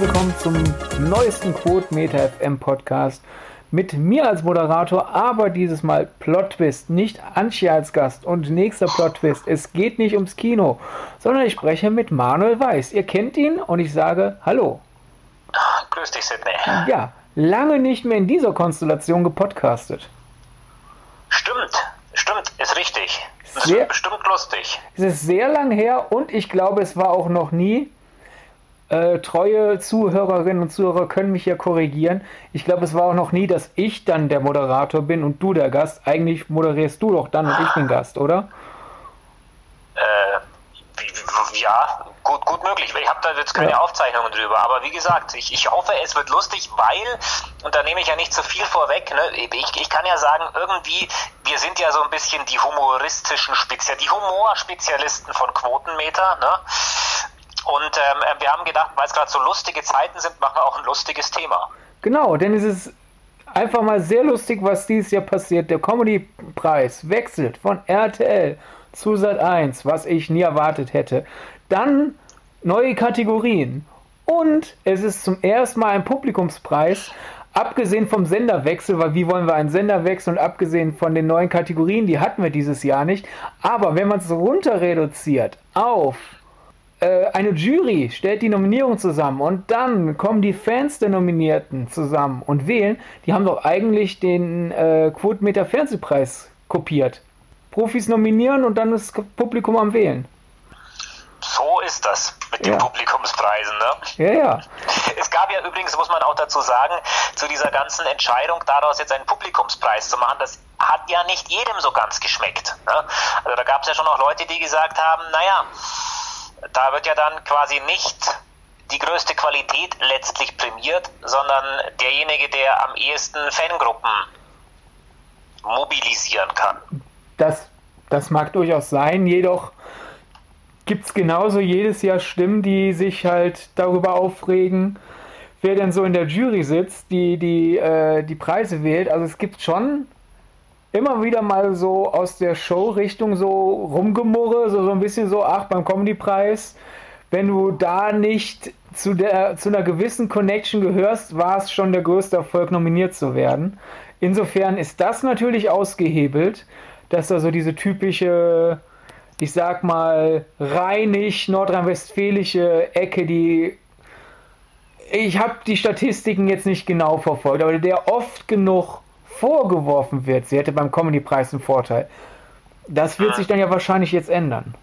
willkommen zum neuesten Quotemeter FM Podcast mit mir als Moderator, aber dieses Mal Plot Twist, nicht Antje als Gast und nächster Plot Twist. Es geht nicht ums Kino, sondern ich spreche mit Manuel Weiß. Ihr kennt ihn und ich sage Hallo. Grüß dich, Sidney. Ja, lange nicht mehr in dieser Konstellation gepodcastet. Stimmt, stimmt, ist richtig. Das Sehr- wird bestimmt lustig. Es ist sehr lang her und ich glaube, es war auch noch nie. Äh, treue Zuhörerinnen und Zuhörer können mich ja korrigieren. Ich glaube, es war auch noch nie, dass ich dann der Moderator bin und du der Gast. Eigentlich moderierst du doch dann und ich bin Gast, oder? Äh, ja, gut, gut möglich. Ich habe da jetzt keine Ja. Aufzeichnungen drüber. Aber wie gesagt, ich, ich hoffe, es wird lustig, weil, und da nehme ich ja nicht zu viel vorweg, ne, ich, ich kann ja sagen, irgendwie, wir sind ja so ein bisschen die humoristischen Spezial, die Humorspezialisten von Quotenmeter, ne? Und ähm, wir haben gedacht, weil es gerade so lustige Zeiten sind, machen wir auch ein lustiges Thema. Genau, denn es ist einfach mal sehr lustig, was dieses Jahr passiert. Der Comedy-Preis wechselt von RTL zu Sat1, was ich nie erwartet hätte. Dann neue Kategorien. Und es ist zum ersten Mal ein Publikumspreis, abgesehen vom Senderwechsel, weil wie wollen wir einen Senderwechsel und abgesehen von den neuen Kategorien, die hatten wir dieses Jahr nicht. Aber wenn man es runter reduziert auf äh, eine Jury stellt die Nominierung zusammen und dann kommen die Fans der Nominierten zusammen und wählen. Die haben doch eigentlich den äh, Quotenmeter Fernsehpreis kopiert. Profis nominieren und dann ist das Publikum am Wählen. So ist das mit den Ja. Publikumspreisen, ne? Ja, ja. Es gab ja übrigens, muss man auch dazu sagen, zu dieser ganzen Entscheidung, daraus jetzt einen Publikumspreis zu machen, das hat ja nicht jedem so ganz geschmeckt. Ne? Also da gab es ja schon noch Leute, die gesagt haben, naja, da wird ja dann quasi nicht die größte Qualität letztlich prämiert, sondern derjenige, der am ehesten Fangruppen mobilisieren kann. Das, das mag durchaus sein, jedoch gibt es genauso jedes Jahr Stimmen, die sich halt darüber aufregen, wer denn so in der Jury sitzt, die die, äh, die Preise wählt. Also es gibt schon immer wieder mal so aus der Show-Richtung so rumgemurre, so, so ein bisschen so, ach, beim Comedy-Preis, wenn du da nicht zu, der, zu einer gewissen Connection gehörst, war es schon der größte Erfolg, nominiert zu werden. Insofern ist das natürlich ausgehebelt, dass da so diese typische, ich sag mal, rheinig nordrhein-westfälische Ecke, die ich habe die Statistiken jetzt nicht genau verfolgt, aber der oft genug vorgeworfen wird, sie hätte beim Comedy-Preis einen Vorteil. Das wird sich dann ja wahrscheinlich jetzt ändern.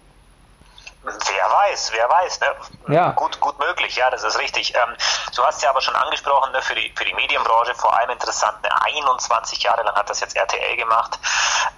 Wer weiß, wer weiß, ne? Ja. Gut, gut möglich, ja, das ist richtig. Ähm, du hast ja aber schon angesprochen, ne, für die, für die Medienbranche vor allem interessant, ne, 21 Jahre lang hat das jetzt RTL gemacht.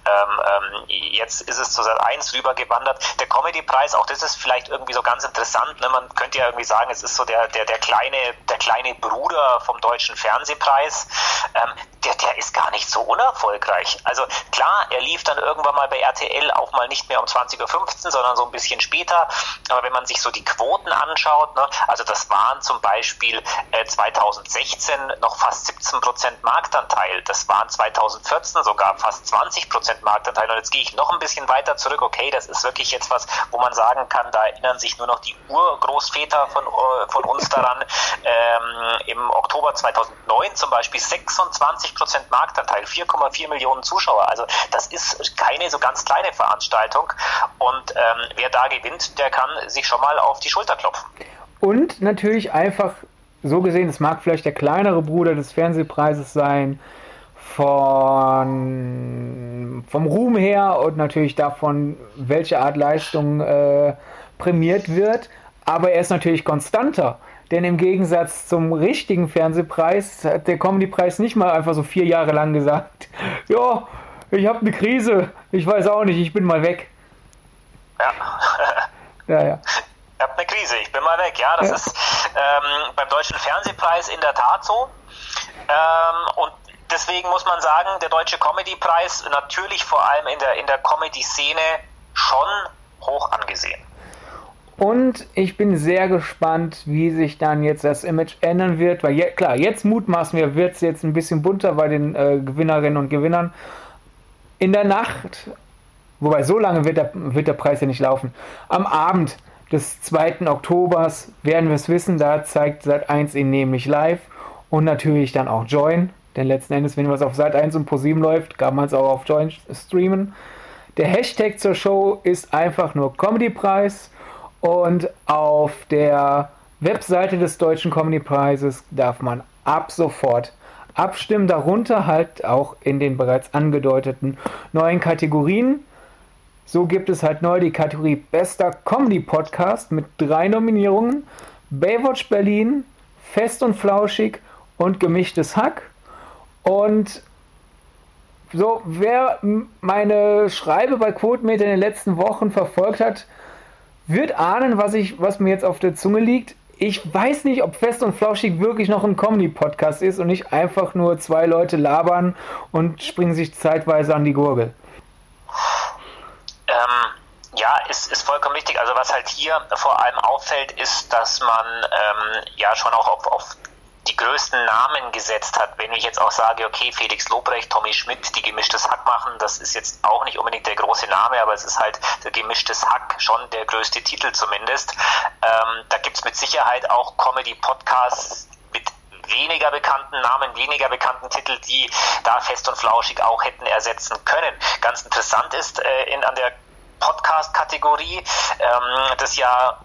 Ähm, ähm, jetzt ist es zu Sat 1 rübergewandert. Der Comedy-Preis, auch das ist vielleicht irgendwie so ganz interessant. Ne? Man könnte ja irgendwie sagen, es ist so der, der, der, kleine, der kleine Bruder vom deutschen Fernsehpreis. Ähm, der, der ist gar nicht so unerfolgreich. Also klar, er lief dann irgendwann mal bei RTL auch mal nicht mehr um 20.15 Uhr, sondern so ein bisschen später. Aber wenn man sich so die Quoten anschaut, ne, also das waren zum Beispiel äh, 2016 noch fast 17 Prozent Marktanteil. Das waren 2014 sogar fast 20 Prozent Marktanteil. Und jetzt gehe ich noch ein bisschen weiter zurück. Okay, das ist wirklich jetzt was, wo man sagen kann, da erinnern sich nur noch die Urgroßväter von, äh, von uns daran. Ähm, Im Oktober 2009 zum Beispiel 26 Prozent Marktanteil, 4,4 Millionen Zuschauer. Also das ist keine so ganz kleine Veranstaltung. Und ähm, wer da gewinnt, der kann sich schon mal auf die Schulter klopfen. Und natürlich einfach so gesehen, es mag vielleicht der kleinere Bruder des Fernsehpreises sein, von, vom Ruhm her und natürlich davon, welche Art Leistung äh, prämiert wird, aber er ist natürlich konstanter. Denn im Gegensatz zum richtigen Fernsehpreis hat der Comedy-Preis nicht mal einfach so vier Jahre lang gesagt, ja, ich habe eine Krise, ich weiß auch nicht, ich bin mal weg. Ja. Ja, ja. Ich habe eine Krise, ich bin mal weg. Ja, das Ja. ist ähm, beim Deutschen Fernsehpreis in der Tat so. Ähm, und deswegen muss man sagen, der Deutsche Comedy-Preis natürlich vor allem in der, in der Comedy-Szene schon hoch angesehen. Und ich bin sehr gespannt, wie sich dann jetzt das Image ändern wird, weil je, klar, jetzt mutmaßen wir, wird es jetzt ein bisschen bunter bei den äh, Gewinnerinnen und Gewinnern. In der Nacht, wobei so lange wird der, wird der Preis ja nicht laufen, am Abend, des 2. Oktobers werden wir es wissen. Da zeigt Sat 1 ihn nämlich live und natürlich dann auch Join. Denn letzten Endes, wenn was auf Sat 1 und Pro 7 läuft, kann man es auch auf Join streamen. Der Hashtag zur Show ist einfach nur Comedy-Preis und auf der Webseite des Deutschen Comedy-Preises darf man ab sofort abstimmen. Darunter halt auch in den bereits angedeuteten neuen Kategorien. So gibt es halt neu die Kategorie Bester Comedy Podcast mit drei Nominierungen: Baywatch Berlin, Fest und Flauschig und Gemischtes Hack. Und so, wer meine Schreibe bei Quotemeter in den letzten Wochen verfolgt hat, wird ahnen, was, ich, was mir jetzt auf der Zunge liegt. Ich weiß nicht, ob Fest und Flauschig wirklich noch ein Comedy-Podcast ist und nicht einfach nur zwei Leute labern und springen sich zeitweise an die Gurgel. Ähm, ja, ist, ist vollkommen richtig. Also was halt hier vor allem auffällt, ist, dass man ähm, ja schon auch auf, auf die größten Namen gesetzt hat. Wenn ich jetzt auch sage, okay, Felix Lobrecht, Tommy Schmidt, die gemischtes Hack machen, das ist jetzt auch nicht unbedingt der große Name, aber es ist halt der gemischtes Hack schon der größte Titel zumindest. Ähm, da gibt es mit Sicherheit auch Comedy-Podcasts mit weniger bekannten Namen, weniger bekannten Titel, die da fest und flauschig auch hätten ersetzen können. Ganz interessant ist äh, in, an der Podcast-Kategorie, ähm, das ja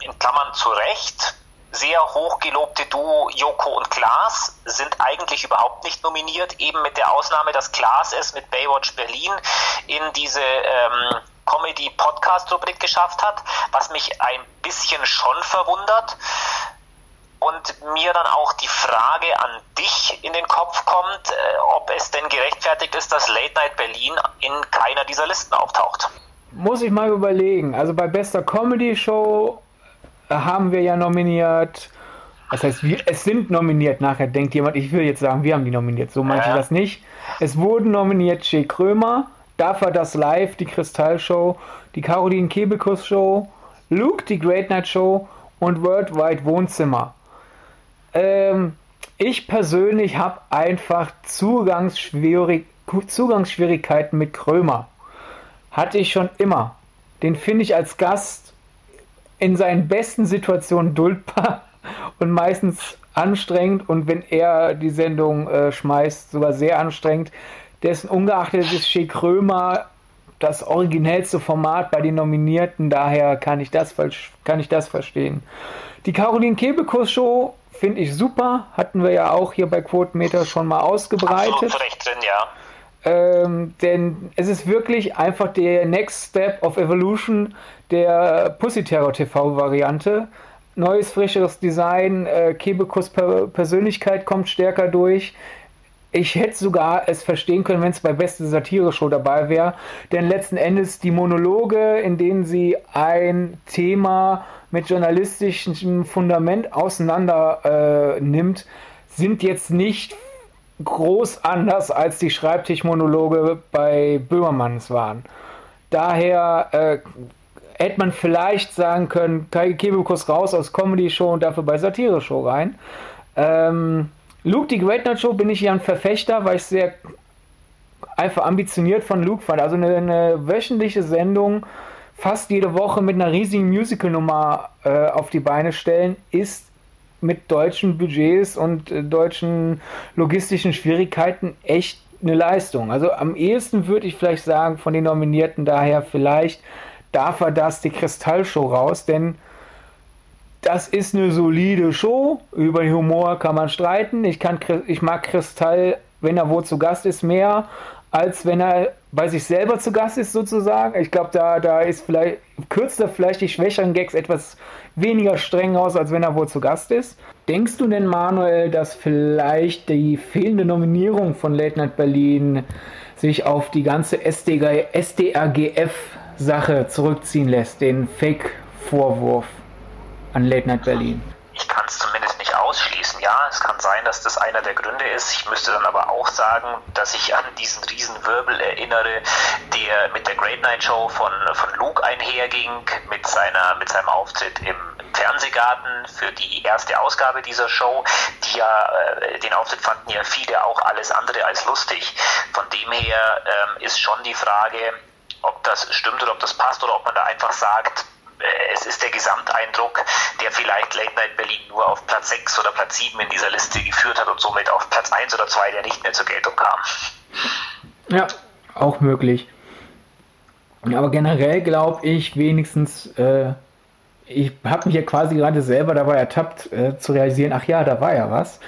in Klammern zu Recht sehr hochgelobte Duo Joko und Klaas sind eigentlich überhaupt nicht nominiert, eben mit der Ausnahme, dass Klaas es mit Baywatch Berlin in diese ähm, Comedy-Podcast-Rubrik geschafft hat, was mich ein bisschen schon verwundert. Und mir dann auch die Frage an dich in den Kopf kommt, äh, ob es denn gerechtfertigt ist, dass Late Night Berlin in keiner dieser Listen auftaucht. Muss ich mal überlegen. Also bei bester Comedy Show haben wir ja nominiert. Das heißt, wir, es sind nominiert. Nachher denkt jemand, ich will jetzt sagen, wir haben die nominiert. So meinte ja. ich das nicht. Es wurden nominiert Jay Krömer, Dafür das Live, die Kristallshow, die Caroline Kebekus Show, Luke, die Great Night Show und Worldwide Wohnzimmer. Ähm, ich persönlich habe einfach Zugangsschwierig Zugangsschwierigkeiten mit Krömer. Hatte ich schon immer. Den finde ich als Gast in seinen besten Situationen duldbar und meistens anstrengend und wenn er die Sendung äh, schmeißt, sogar sehr anstrengend. Dessen ungeachtet ist Shea Krömer das originellste Format bei den Nominierten, daher kann ich das, kann ich das verstehen. Die Caroline Kebekus Show finde ich super, hatten wir ja auch hier bei Quotenmeter schon mal ausgebreitet. Absolut recht drin, ja. Ähm, denn es ist wirklich einfach der Next Step of Evolution der Pussy Terror TV Variante. Neues, frischeres Design, äh, Kebekus per Persönlichkeit kommt stärker durch. Ich hätte sogar es verstehen können, wenn es bei Beste Satire-Show dabei wäre. Denn letzten Endes die Monologe, in denen sie ein Thema mit journalistischem Fundament auseinander äh, nimmt, sind jetzt nicht groß anders als die Schreibtischmonologe bei Böhmermanns waren. Daher äh, hätte man vielleicht sagen können, Kai Kebekus raus aus Comedy-Show und dafür bei Satire-Show rein. Ähm, Luke, die Great Night Show, bin ich ja ein Verfechter, weil ich sehr einfach ambitioniert von Luke fand. Also eine, eine wöchentliche Sendung, fast jede Woche mit einer riesigen Musical-Nummer äh, auf die Beine stellen, ist mit deutschen Budgets und äh, deutschen logistischen Schwierigkeiten echt eine Leistung. Also am ehesten würde ich vielleicht sagen, von den Nominierten daher vielleicht darf er das die Kristallshow raus, denn das ist eine solide Show. Über den Humor kann man streiten. Ich, kann, ich mag Kristall, wenn er wo zu Gast ist, mehr, als wenn er bei sich selber zu Gast ist, sozusagen. Ich glaube, da, da ist vielleicht, kürzt er vielleicht die schwächeren Gags etwas weniger streng aus, als wenn er wohl zu Gast ist. Denkst du denn, Manuel, dass vielleicht die fehlende Nominierung von Late Night Berlin sich auf die ganze SDRGF-Sache zurückziehen lässt, den Fake-Vorwurf an Late Night Berlin? Ich kann es zumindest nicht ausschließen. Ja, es kann sein, dass das einer der Gründe ist. Ich müsste dann aber auch sagen, dass ich an diesen Riesenwirbel erinnere, der mit der Great Night Show von, von Luke einherging, mit, seiner, mit seinem Auftritt im Fernsehgarten für die erste Ausgabe dieser Show. Die ja, äh, den Auftritt fanden ja viele auch alles andere als lustig. Von dem her ähm, ist schon die Frage, ob das stimmt oder ob das passt oder ob man da einfach sagt, es ist der Gesamteindruck, der vielleicht Late Night Berlin nur auf Platz 6 oder Platz 7 in dieser Liste geführt hat und somit auf Platz 1 oder 2, der nicht mehr zur Geltung kam. Ja, auch möglich. Aber generell glaube ich wenigstens, äh, ich habe mich ja quasi gerade selber dabei ertappt äh, zu realisieren, ach ja, da war ja was.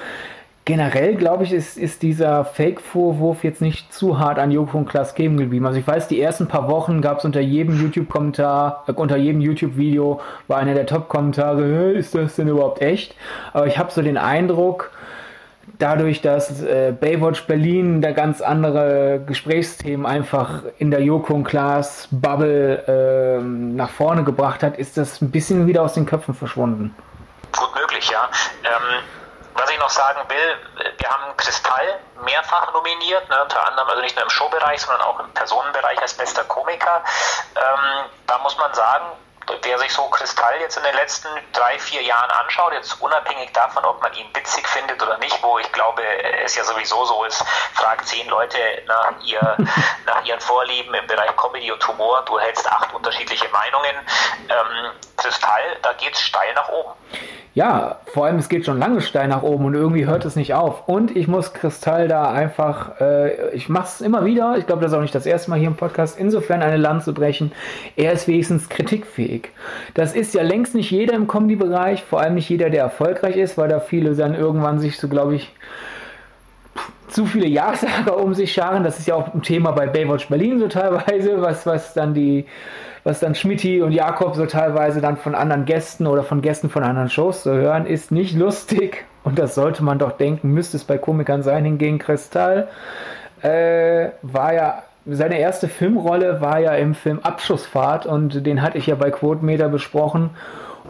Generell glaube ich, ist, ist dieser Fake-Vorwurf jetzt nicht zu hart an Joko und Klaas Geben geblieben. Also ich weiß, die ersten paar Wochen gab es unter jedem YouTube-Kommentar, äh, unter jedem YouTube-Video war einer der Top-Kommentare, ist das denn überhaupt echt? Aber ich habe so den Eindruck, dadurch, dass äh, Baywatch Berlin da ganz andere Gesprächsthemen einfach in der Joko und Klaas Bubble äh, nach vorne gebracht hat, ist das ein bisschen wieder aus den Köpfen verschwunden. Gut möglich, ja. Ähm, noch sagen will, wir haben Kristall mehrfach nominiert, ne, unter anderem also nicht nur im Showbereich, sondern auch im Personenbereich als bester Komiker. Ähm, da muss man sagen, wer sich so Kristall jetzt in den letzten drei, vier Jahren anschaut, jetzt unabhängig davon, ob man ihn witzig findet oder nicht, wo ich glaube, es ja sowieso so ist, fragt zehn Leute nach, ihr, nach ihren Vorlieben im Bereich Comedy und Humor, du hältst acht unterschiedliche Meinungen. Ähm, Kristall, da geht es steil nach oben. Ja, vor allem es geht schon lange steil nach oben und irgendwie hört es nicht auf. Und ich muss Kristall da einfach, äh, ich mache es immer wieder, ich glaube, das ist auch nicht das erste Mal hier im Podcast, insofern eine Lanze brechen. Er ist wenigstens kritikfähig. Das ist ja längst nicht jeder im Comedy-Bereich, vor allem nicht jeder, der erfolgreich ist, weil da viele dann irgendwann sich so, glaube ich, zu viele Ja-Sager um sich scharen. Das ist ja auch ein Thema bei Baywatch Berlin so teilweise, was, was dann die was dann Schmidti und Jakob so teilweise dann von anderen Gästen oder von Gästen von anderen Shows zu hören, ist nicht lustig. Und das sollte man doch denken, müsste es bei Komikern sein. Hingegen Kristall äh, war ja, seine erste Filmrolle war ja im Film Abschussfahrt und den hatte ich ja bei Quotemeter besprochen.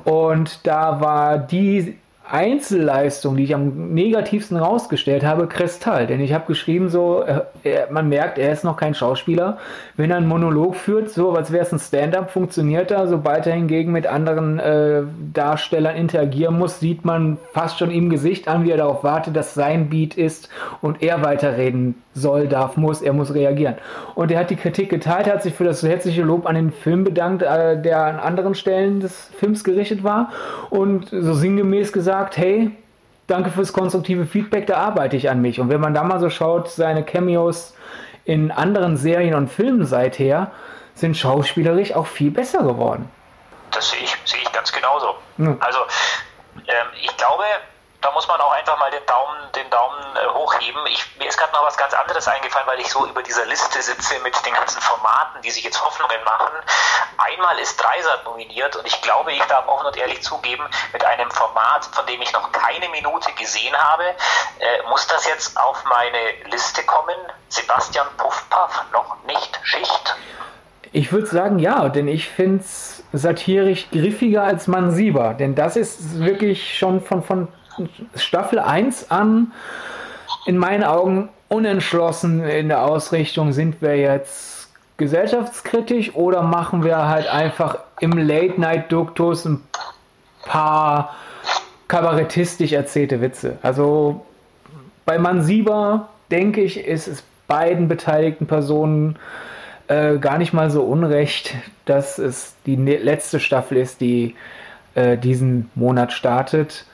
Und da war die Einzelleistung, die ich am negativsten rausgestellt habe, Kristall. Denn ich habe geschrieben, so, äh, er, man merkt, er ist noch kein Schauspieler. Wenn er einen Monolog führt, so als wäre es ein Stand-up, funktioniert er. Sobald er hingegen mit anderen äh, Darstellern interagieren muss, sieht man fast schon im Gesicht an, wie er darauf wartet, dass sein Beat ist und er weiterreden soll, darf, muss, er muss reagieren. Und er hat die Kritik geteilt, hat sich für das herzliche Lob an den Film bedankt, äh, der an anderen Stellen des Films gerichtet war und so sinngemäß gesagt, hey, danke fürs konstruktive Feedback, da arbeite ich an mich. Und wenn man da mal so schaut, seine Cameos in anderen Serien und Filmen seither sind schauspielerisch auch viel besser geworden. Das sehe ich, sehe ich ganz genauso. Hm. Also ähm, ich glaube, da muss man auch einfach mal den Daumen, hochheben. Ich, mir ist gerade noch was ganz anderes eingefallen, weil ich so über dieser Liste sitze mit den ganzen Formaten, die sich jetzt Hoffnungen machen. Einmal ist Dreisat nominiert und ich glaube, ich darf offen und ehrlich zugeben, mit einem Format, von dem ich noch keine Minute gesehen habe, äh, muss das jetzt auf meine Liste kommen. Sebastian Puffpaff, noch nicht Schicht. Ich würde sagen ja, denn ich finde es satirisch griffiger als Mansieber. Denn das ist wirklich schon von, von Staffel 1 an in meinen Augen unentschlossen in der Ausrichtung, sind wir jetzt gesellschaftskritisch oder machen wir halt einfach im Late-Night-Duktus ein paar kabarettistisch erzählte Witze. Also bei Mansieber denke ich, ist es beiden beteiligten Personen äh, gar nicht mal so unrecht, dass es die ne-, letzte Staffel ist, die äh, diesen Monat startet.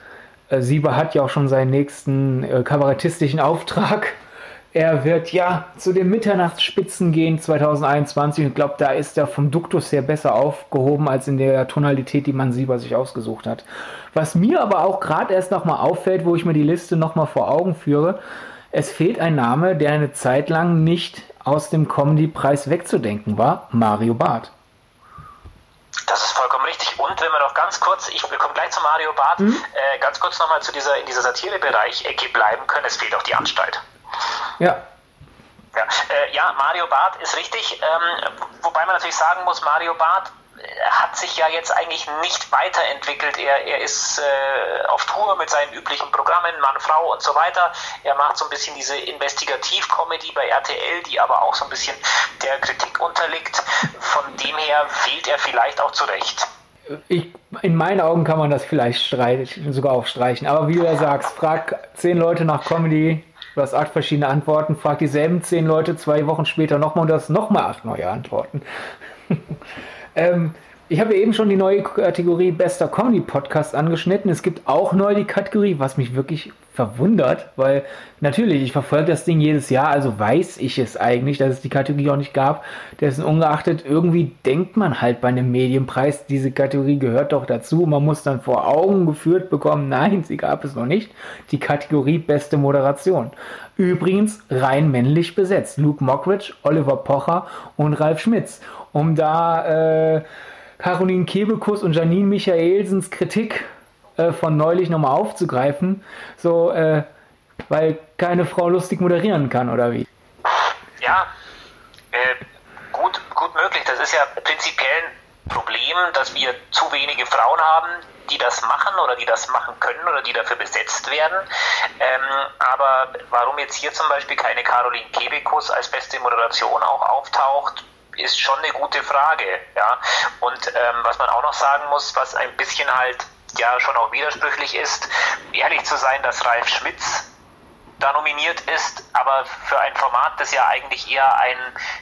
Äh, Sieber hat ja auch schon seinen nächsten äh, kabarettistischen Auftrag. Er wird ja zu den Mitternachtsspitzen gehen 2021 und glaube, da ist er vom Duktus her besser aufgehoben als in der Tonalität, die man Sieber sich ausgesucht hat. Was mir aber auch gerade erst nochmal auffällt, wo ich mir die Liste nochmal vor Augen führe, es fehlt ein Name, der eine Zeit lang nicht aus dem Comedy-Preis wegzudenken war, Mario Barth. Das ist vollkommen richtig. Und wenn wir noch ganz kurz, ich wir kommen gleich zu Mario Barth, mhm. äh, ganz kurz nochmal zu dieser, in dieser Satirebereich-Ecke bleiben können, es fehlt auch die Anstalt. Ja. Ja, äh, ja Mario Barth ist richtig, ähm, wobei man natürlich sagen muss, Mario Barth hat sich ja jetzt eigentlich nicht weiterentwickelt. Er, er ist äh, auf Tour mit seinen üblichen Programmen, Mann, Frau und so weiter. Er macht so ein bisschen diese Investigativ-Comedy bei RTL, die aber auch so ein bisschen der Kritik unterliegt. Von dem her fehlt er vielleicht auch zurecht. Ich, in meinen Augen kann man das vielleicht streichen, sogar auch streichen. Aber wie du ja sagst, frag zehn Leute nach Comedy, du hast acht verschiedene Antworten, frag dieselben zehn Leute zwei Wochen später nochmal und du hast nochmal acht neue Antworten. Ähm, Ich habe eben schon die neue Kategorie Bester Comedy Podcast angeschnitten. Es gibt auch neu die Kategorie, was mich wirklich verwundert, weil natürlich, ich verfolge das Ding jedes Jahr, also weiß ich es eigentlich, dass es die Kategorie auch nicht gab. Dessen ungeachtet, irgendwie denkt man halt bei einem Medienpreis, diese Kategorie gehört doch dazu. Man muss dann vor Augen geführt bekommen, nein, sie gab es noch nicht. Die Kategorie Beste Moderation. Übrigens rein männlich besetzt. Luke Mockridge, Oliver Pocher und Ralf Schmitz. Um da äh, Caroline Kebekus und Janine Michaelsens Kritik äh, von neulich nochmal aufzugreifen, so, äh, weil keine Frau lustig moderieren kann, oder wie? Ja, äh, gut, gut möglich. Das ist ja prinzipiell ein Problem, dass wir zu wenige Frauen haben, die das machen oder die das machen können oder die dafür besetzt werden. Ähm, aber warum jetzt hier zum Beispiel keine Caroline Kebekus als beste Moderation auch auftaucht, ist schon eine gute Frage. Ja? Und ähm, was man auch noch sagen muss, was ein bisschen halt ja schon auch widersprüchlich ist, ehrlich zu sein, dass Ralf Schmitz da nominiert ist, aber für ein Format, das ja eigentlich eher ein,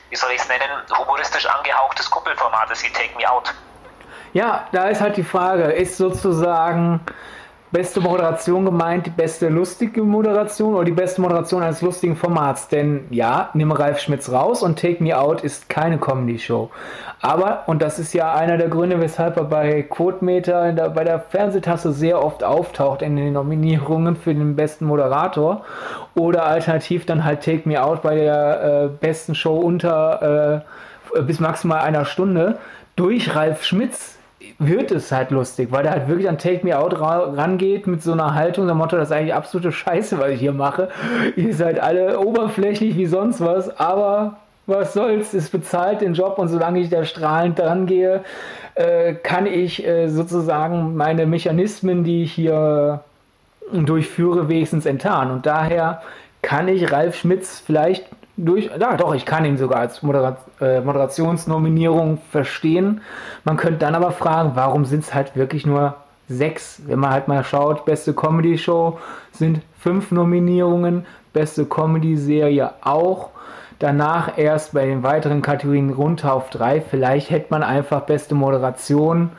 wie soll ich es nennen, humoristisch angehauchtes Kuppelformat ist wie Take Me Out. Ja, da ist halt die Frage, ist sozusagen beste Moderation gemeint, die beste lustige Moderation oder die beste Moderation eines lustigen Formats? Denn ja, nimm Ralf Schmitz raus und Take Me Out ist keine Comedy-Show. Aber, und das ist ja einer der Gründe, weshalb er bei Quotemeter der, bei der Fernsehtasse sehr oft auftaucht in den Nominierungen für den besten Moderator. Oder alternativ dann halt Take Me Out bei der äh, besten Show unter äh, bis maximal einer Stunde durch Ralf Schmitz wird es halt lustig, weil der halt wirklich an Take Me Out rangeht mit so einer Haltung, der Motto, das ist eigentlich absolute Scheiße, was ich hier mache. Ihr seid alle oberflächlich wie sonst was, aber was soll's, ist bezahlt den Job und solange ich da strahlend dran gehe, äh, kann ich äh, sozusagen meine Mechanismen, die ich hier durchführe, wenigstens enttarnen. Und daher kann ich Ralf Schmitz vielleicht durch, ja doch, ich kann ihn sogar als Modera äh, Moderationsnominierung verstehen. Man könnte dann aber fragen, warum sind es halt wirklich nur sechs? Wenn man halt mal schaut, beste Comedy-Show sind fünf Nominierungen, beste Comedy-Serie auch. Danach erst bei den weiteren Kategorien runter auf drei. Vielleicht hätte man einfach beste Moderation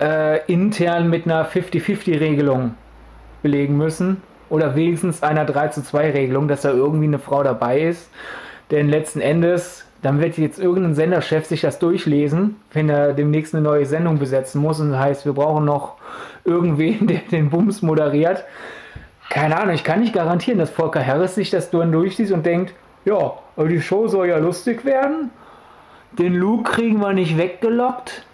äh, intern mit einer 50-50-Regelung belegen müssen oder wenigstens einer 3 zu 2 Regelung, dass da irgendwie eine Frau dabei ist. Denn letzten Endes, dann wird jetzt irgendein Senderchef sich das durchlesen, wenn er demnächst eine neue Sendung besetzen muss und das heißt, wir brauchen noch irgendwen, der den Bums moderiert. Keine Ahnung, ich kann nicht garantieren, dass Volker Harris sich das dann durchliest und denkt, ja, aber die Show soll ja lustig werden. Den Luke kriegen wir nicht weggelockt.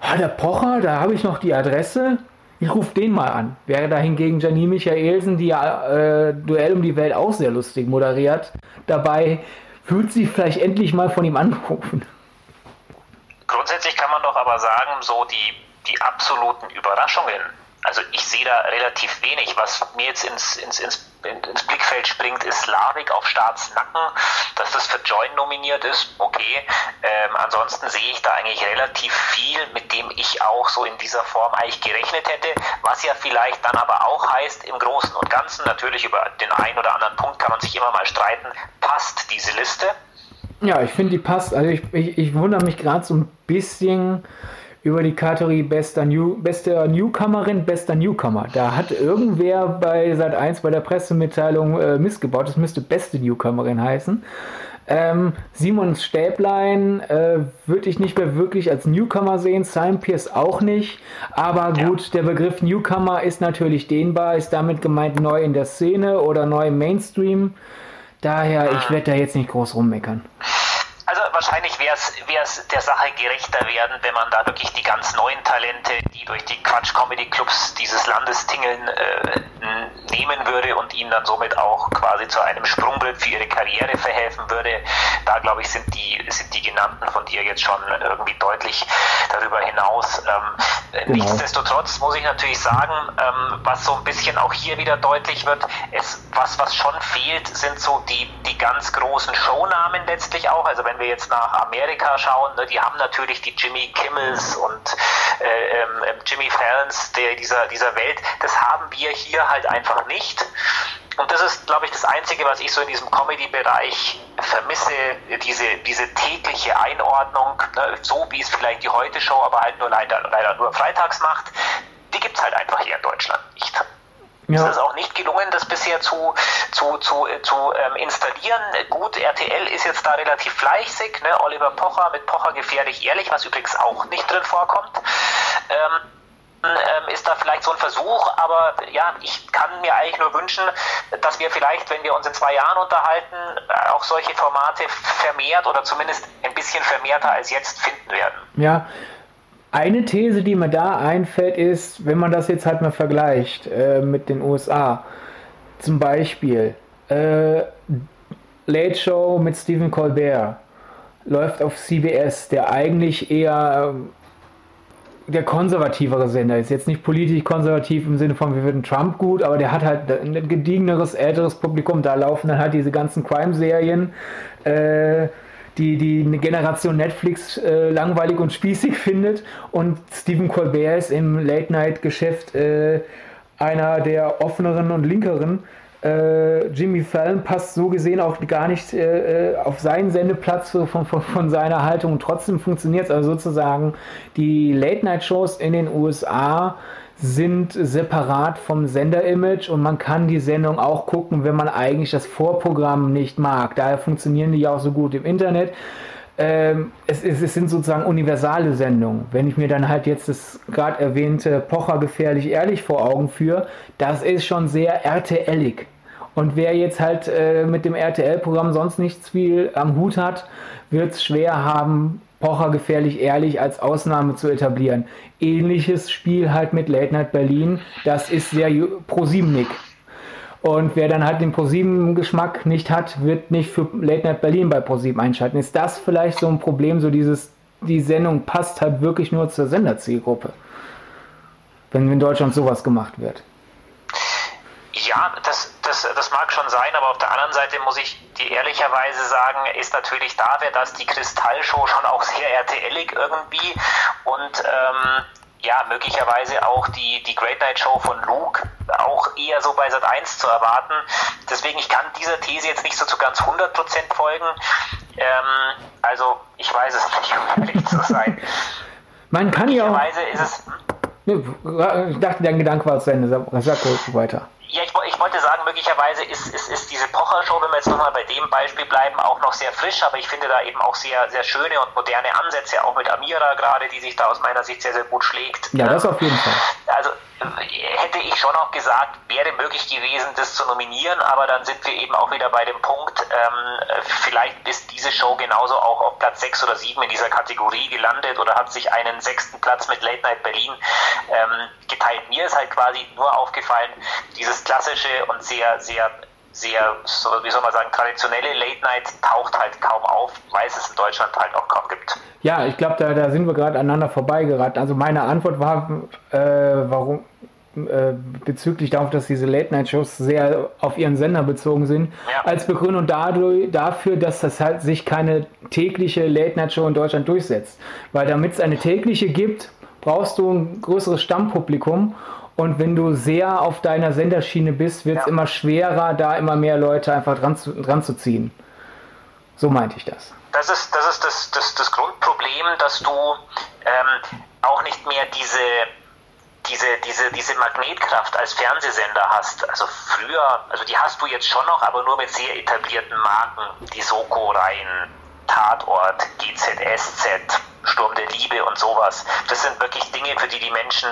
Ah, der Pocher, da habe ich noch die Adresse. Ich rufe den mal an. Wäre da hingegen Janine Michaelsen, die ja äh, Duell um die Welt auch sehr lustig moderiert, dabei, wird sie vielleicht endlich mal von ihm anrufen. Grundsätzlich kann man doch aber sagen, so die, die absoluten Überraschungen also ich sehe da relativ wenig. Was mir jetzt ins, ins, ins, ins Blickfeld springt, ist Slavik auf Staatsnacken. Dass das für Join nominiert ist, okay. Ähm, ansonsten sehe ich da eigentlich relativ viel, mit dem ich auch so in dieser Form eigentlich gerechnet hätte. Was ja vielleicht dann aber auch heißt, im Großen und Ganzen, natürlich über den einen oder anderen Punkt kann man sich immer mal streiten, passt diese Liste? Ja, ich finde, die passt. Also ich, ich, ich wundere mich gerade so ein bisschen über die Kategorie bester, New, bester Newcomerin, bester Newcomer. Da hat irgendwer bei Sat 1 bei der Pressemitteilung äh, missgebaut. Das müsste beste Newcomerin heißen. Ähm, Simon Stäblein äh, würde ich nicht mehr wirklich als Newcomer sehen, Simon Pierce auch nicht. Aber gut, ja. der Begriff Newcomer ist natürlich dehnbar, ist damit gemeint neu in der Szene oder neu im Mainstream. Daher, ich werde da jetzt nicht groß rummeckern wahrscheinlich wäre es der Sache gerechter werden, wenn man da wirklich die ganz neuen Talente, die durch die Quatsch Comedy Clubs dieses Landes tingeln, äh, nehmen würde und ihnen dann somit auch quasi zu einem Sprungbrett für ihre Karriere verhelfen würde. Da glaube ich, sind die, sind die genannten von dir jetzt schon irgendwie deutlich darüber hinaus. Ähm, genau. Nichtsdestotrotz muss ich natürlich sagen, ähm, was so ein bisschen auch hier wieder deutlich wird, es, was, was schon fehlt, sind so die, die ganz großen Shownamen letztlich auch. Also wenn wir jetzt nach Amerika schauen, ne, die haben natürlich die Jimmy Kimmels und äh, ähm, Jimmy Fallons der, dieser, dieser Welt. Das haben wir hier halt einfach nicht. und das ist, glaube ich, das Einzige, was ich so in diesem Comedy-Bereich vermisse, diese, diese tägliche Einordnung, ne, so wie es vielleicht die Heute-Show, aber halt nur leider, leider nur freitags macht, die gibt es halt einfach hier in Deutschland nicht. Ja. Es ist auch nicht gelungen, das bisher zu, zu, zu, zu ähm, installieren. Gut, RTL ist jetzt da relativ fleißig. Ne? Oliver Pocher mit Pocher gefährlich ehrlich, was übrigens auch nicht drin vorkommt. Ähm, ähm, ist da vielleicht so ein Versuch, aber ja, ich kann mir eigentlich nur wünschen, dass wir vielleicht, wenn wir uns in zwei Jahren unterhalten, äh, auch solche Formate vermehrt oder zumindest ein bisschen vermehrter als jetzt finden werden. Ja, eine These, die mir da einfällt, ist, wenn man das jetzt halt mal vergleicht äh, mit den USA, zum Beispiel äh, Late Show mit Stephen Colbert läuft auf CBS, der eigentlich eher äh, der konservativere Sender ist. Jetzt nicht politisch konservativ im Sinne von, wir finden Trump gut, aber der hat halt ein gediegeneres, älteres Publikum. Da laufen dann halt diese ganzen Crime-Serien. Äh, die, die eine Generation Netflix äh, langweilig und spießig findet. Und Stephen Colbert ist im Late-Night-Geschäft äh, einer der offeneren und linkeren. Äh, Jimmy Fallon passt so gesehen auch gar nicht äh, äh, auf seinen Sendeplatz von, von, von seiner Haltung trotzdem funktioniert es. Also sozusagen die Late-Night-Shows in den USA sind separat vom Senderimage und man kann die Sendung auch gucken, wenn man eigentlich das Vorprogramm nicht mag. Daher funktionieren die auch so gut im Internet. Ähm, es, es, es, sind sozusagen universale Sendungen. Wenn ich mir dann halt jetzt das gerade erwähnte Pocher gefährlich ehrlich vor Augen führe, das ist schon sehr RTLig. Und wer jetzt halt äh, mit dem RTL-Programm sonst nichts viel am Hut hat, wird es schwer haben, Pocher gefährlich ehrlich als Ausnahme zu etablieren. Ähnliches Spiel halt mit Late Night Berlin, das ist sehr ProSiebenig. Und wer dann halt den ProSieben-Geschmack nicht hat, wird nicht für Late Night Berlin bei ProSieben einschalten. Ist das vielleicht so ein Problem, so dieses, die Sendung passt halt wirklich nur zur Senderzielgruppe? Wenn in Deutschland sowas gemacht wird. Ja, das, das, das mag schon sein, aber auf der anderen Seite muss ich dir ehrlicherweise sagen, ist natürlich da, wäre das die Kristallshow schon auch sehr RTLig irgendwie und ähm, ja, möglicherweise auch die, die Great Night Show von Luke auch eher so bei Sat 1 zu erwarten. Deswegen, ich kann dieser These jetzt nicht so zu ganz 100% folgen. Ähm, also, ich weiß es nicht, um ehrlich zu sein. Man kann ja auch. Ist es, hm? Ich dachte, dein Gedanke war zu Ende. Sag weiter. Ja, ich, ich, wollte sagen, möglicherweise ist, ist, ist diese Pocher-Show, wenn wir jetzt nochmal bei dem Beispiel bleiben, auch noch sehr frisch, aber ich finde da eben auch sehr, sehr schöne und moderne Ansätze, auch mit Amira gerade, die sich da aus meiner Sicht sehr, sehr gut schlägt. Ja, das auf jeden Fall. Also hätte ich schon auch gesagt, wäre möglich gewesen, das zu nominieren, aber dann sind wir eben auch wieder bei dem Punkt, ähm, vielleicht ist diese Show genauso auch auf Platz 6 oder 7 in dieser Kategorie gelandet oder hat sich einen sechsten Platz mit Late Night Berlin ähm, geteilt. Mir ist halt quasi nur aufgefallen, dieses klassische und sehr, sehr sehr, so, wie soll man sagen, traditionelle Late Night taucht halt kaum auf, weil es es in Deutschland halt auch kaum gibt. Ja, ich glaube, da, da sind wir gerade aneinander vorbeigeraten. Also meine Antwort war, äh, warum äh, bezüglich darauf, dass diese Late-Night-Shows sehr auf ihren Sender bezogen sind, ja. als Begründung dadurch, dafür, dass das halt sich keine tägliche Late-Night-Show in Deutschland durchsetzt. Weil damit es eine tägliche gibt, brauchst du ein größeres Stammpublikum und wenn du sehr auf deiner Senderschiene bist, wird es ja. immer schwerer, da immer mehr Leute einfach dran zu, dran zu ziehen. So meinte ich das. Das ist das, ist das, das, das Grundproblem, dass du ähm, auch nicht mehr diese, diese, diese, diese Magnetkraft als Fernsehsender hast. Also früher, also die hast du jetzt schon noch, aber nur mit sehr etablierten Marken. Die Soko-Reihen, Tatort, GZSZ, Sturm der Liebe und sowas. Das sind wirklich Dinge, für die die Menschen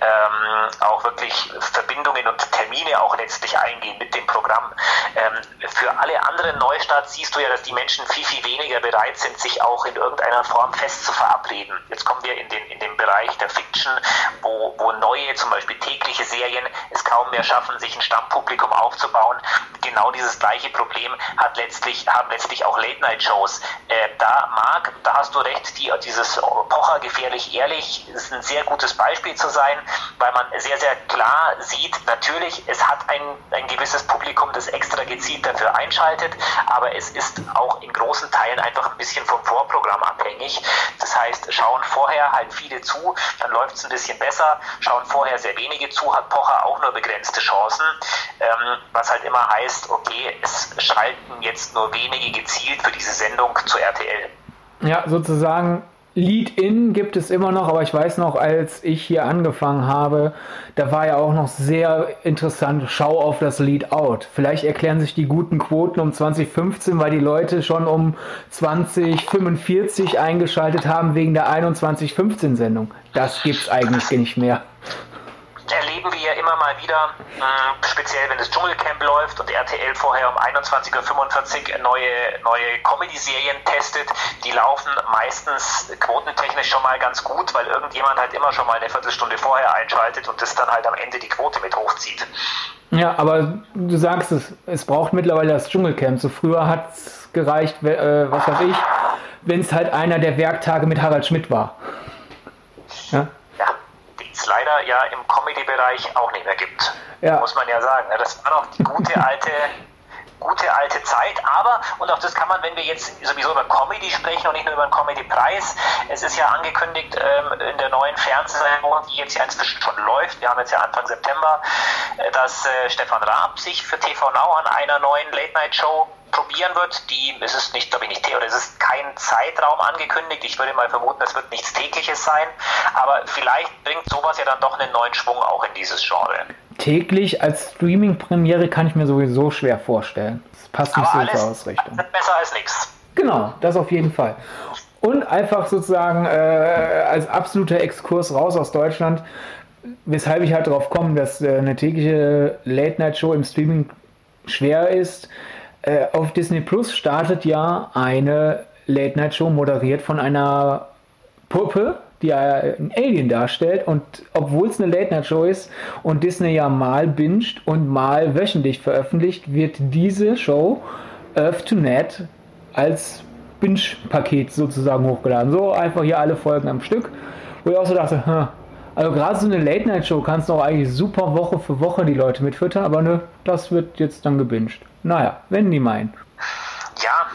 ähm, auch wirklich Verbindungen und Termine auch letztlich eingehen mit dem Programm. Ähm, für alle anderen Neustarts siehst du ja, dass die Menschen viel, viel weniger bereit sind, sich auch in irgendeiner Form fest zu verabreden. Jetzt kommen wir in den, in den Bereich der Fiction, wo, wo neue, zum Beispiel tägliche Serien es kaum mehr schaffen, sich ein Stammpublikum aufzubauen. Genau dieses gleiche Problem hat letztlich, haben letztlich auch Late-Night-Shows. Äh, da mag, da hast du recht, die, dieses Pocher gefährlich ehrlich ist ein sehr gutes Beispiel zu sein, weil man sehr, sehr klar sieht, natürlich, es hat ein, ein gewisses Publikum, das extra gezielt dafür einschaltet, aber es ist auch in großen Teilen einfach ein bisschen vom Vorprogramm abhängig. Das heißt, schauen vorher halt viele zu, dann läuft es ein bisschen besser, schauen vorher sehr wenige zu, hat Pocher auch nur begrenzte Chancen, ähm, was halt immer heißt, okay, es schalten jetzt nur wenige gezielt für diese Sendung zu RTL. Ja, sozusagen Lead-In gibt es immer noch, aber ich weiß noch, als ich hier angefangen habe, da war ja auch noch sehr interessant, schau auf das Lead-Out. Vielleicht erklären sich die guten Quoten um 2015, weil die Leute schon um 2045 eingeschaltet haben wegen der 2115-Sendung. Das gibt's eigentlich nicht mehr erleben wir ja immer mal wieder, mh, speziell wenn das Dschungelcamp läuft und RTL vorher um 21.45 Uhr neue, neue Comedy-Serien testet. Die laufen meistens quotentechnisch schon mal ganz gut, weil irgendjemand halt immer schon mal eine Viertelstunde vorher einschaltet und das dann halt am Ende die Quote mit hochzieht. Ja, aber du sagst es, es braucht mittlerweile das Dschungelcamp. So früher hat es gereicht, äh, was weiß ich, wenn es halt einer der Werktage mit Harald Schmidt war. Ja? Leider ja im Comedy-Bereich auch nicht mehr gibt. Ja. Muss man ja sagen. Das war noch die gute alte gute alte Zeit, aber, und auch das kann man, wenn wir jetzt sowieso über Comedy sprechen und nicht nur über den Comedy-Preis, es ist ja angekündigt ähm, in der neuen Fernsehsendung, die jetzt ja inzwischen schon läuft, wir haben jetzt ja Anfang September, äh, dass äh, Stefan Raab sich für TV Now an einer neuen Late-Night-Show probieren wird. Die, es ist nicht, glaube ich, nicht, oder es ist kein Zeitraum angekündigt. Ich würde mal vermuten, es wird nichts tägliches sein. Aber vielleicht bringt sowas ja dann doch einen neuen Schwung auch in dieses Genre. Täglich als Streaming-Premiere kann ich mir sowieso schwer vorstellen. Das passt nicht Aber so zur Ausrichtung. Besser als nichts. Genau, das auf jeden Fall. Und einfach sozusagen äh, als absoluter Exkurs raus aus Deutschland, weshalb ich halt darauf komme, dass äh, eine tägliche Late-Night-Show im Streaming schwer ist. Äh, auf Disney Plus startet ja eine Late-Night-Show moderiert von einer Puppe, die ein Alien darstellt. Und obwohl es eine Late-Night-Show ist und Disney ja mal binscht und mal wöchentlich veröffentlicht, wird diese Show Earth to Net als Binge-Paket sozusagen hochgeladen. So einfach hier alle Folgen am Stück. Wo ich auch so dachte, also gerade so eine Late-Night-Show kannst du auch eigentlich super Woche für Woche die Leute mitfüttern, aber ne, das wird jetzt dann gebinged. Naja, wenn die meinen. Ja,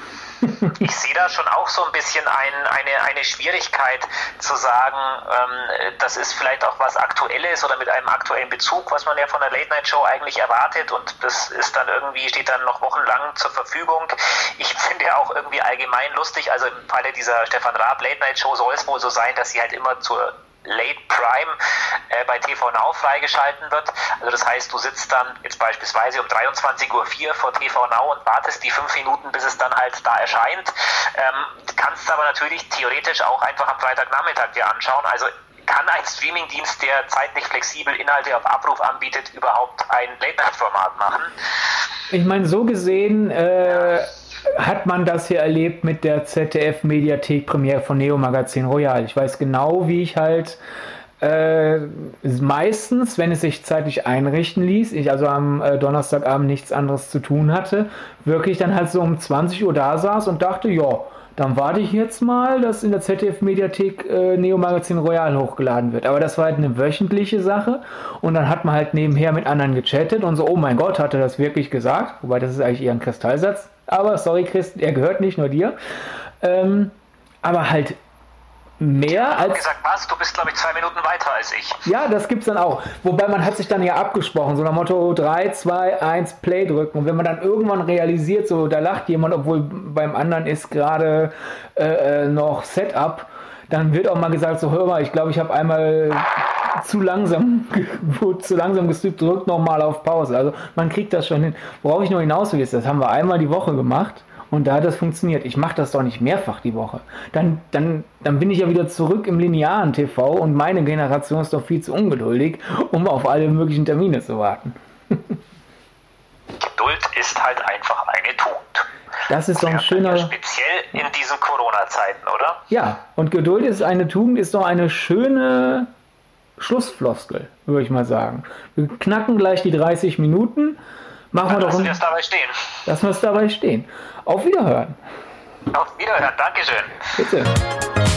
ich sehe da schon auch so ein bisschen ein, eine, eine Schwierigkeit zu sagen, ähm, das ist vielleicht auch was Aktuelles oder mit einem aktuellen Bezug, was man ja von der Late-Night-Show eigentlich erwartet und das ist dann irgendwie, steht dann noch wochenlang zur Verfügung. Ich finde ja auch irgendwie allgemein lustig, also im Falle dieser Stefan Raab Late-Night-Show soll es wohl so sein, dass sie halt immer zur Late Prime äh, bei TV Now freigeschalten wird. Also das heißt, du sitzt dann jetzt beispielsweise um 23.04 Uhr vor TV Now und wartest die fünf Minuten, bis es dann halt da erscheint. Ähm, kannst aber natürlich theoretisch auch einfach am Freitagnachmittag dir anschauen. Also kann ein Streamingdienst, der zeitlich flexibel Inhalte auf Abruf anbietet, überhaupt ein Late-Night-Format machen? Ich meine, so gesehen äh, hat man das hier erlebt mit der ZDF-Mediathek-Premiere von Neo Magazin Royal. Ich weiß genau, wie ich halt äh, meistens, wenn es sich zeitlich einrichten ließ, ich also am äh, Donnerstagabend nichts anderes zu tun hatte, wirklich dann halt so um 20 Uhr da saß und dachte, ja, dann warte ich jetzt mal, dass in der ZDF-Mediathek äh, Neo Magazin Royal hochgeladen wird. Aber das war halt eine wöchentliche Sache und dann hat man halt nebenher mit anderen gechattet und so, oh mein Gott, hat er das wirklich gesagt? Wobei das ist eigentlich eher ein Kristallsatz aber sorry, Chris, er gehört nicht nur dir. Ähm, aber halt mehr als. gesagt, was? Du bist, glaube ich, zwei Minuten weiter als ich. Ja, das gibt's dann auch. Wobei man hat sich dann ja abgesprochen, so nach Motto 3, 2, 1, Play drücken. Und wenn man dann irgendwann realisiert, so da lacht jemand, obwohl beim anderen ist gerade äh, äh noch Setup, dann wird auch mal gesagt, so hör mal, ich glaube, ich habe einmal zu langsam, zu langsam gestreamt, drückt nochmal auf Pause. Also man kriegt das schon hin. Worauf ich nur hinaus will, ist, das haben wir einmal die Woche gemacht und da hat das funktioniert. Ich mache das doch nicht mehrfach die Woche. Dann, dann, dann bin ich ja wieder zurück im linearen TV und meine Generation ist doch viel zu ungeduldig, um auf alle möglichen Termine zu warten. Geduld ist halt einfach eine Tugend. Das ist doch ein schöner. Ja speziell in diesen Corona-Zeiten, oder? Ja, und Geduld ist eine Tugend, ist doch eine schöne Schlussfloskel, würde ich mal sagen. Wir knacken gleich die 30 Minuten. Machen Dann wir doch. Lassen wir es dabei stehen. Lassen wir es dabei stehen. Auf Wiederhören. Auf Wiederhören. Dankeschön. Bitte.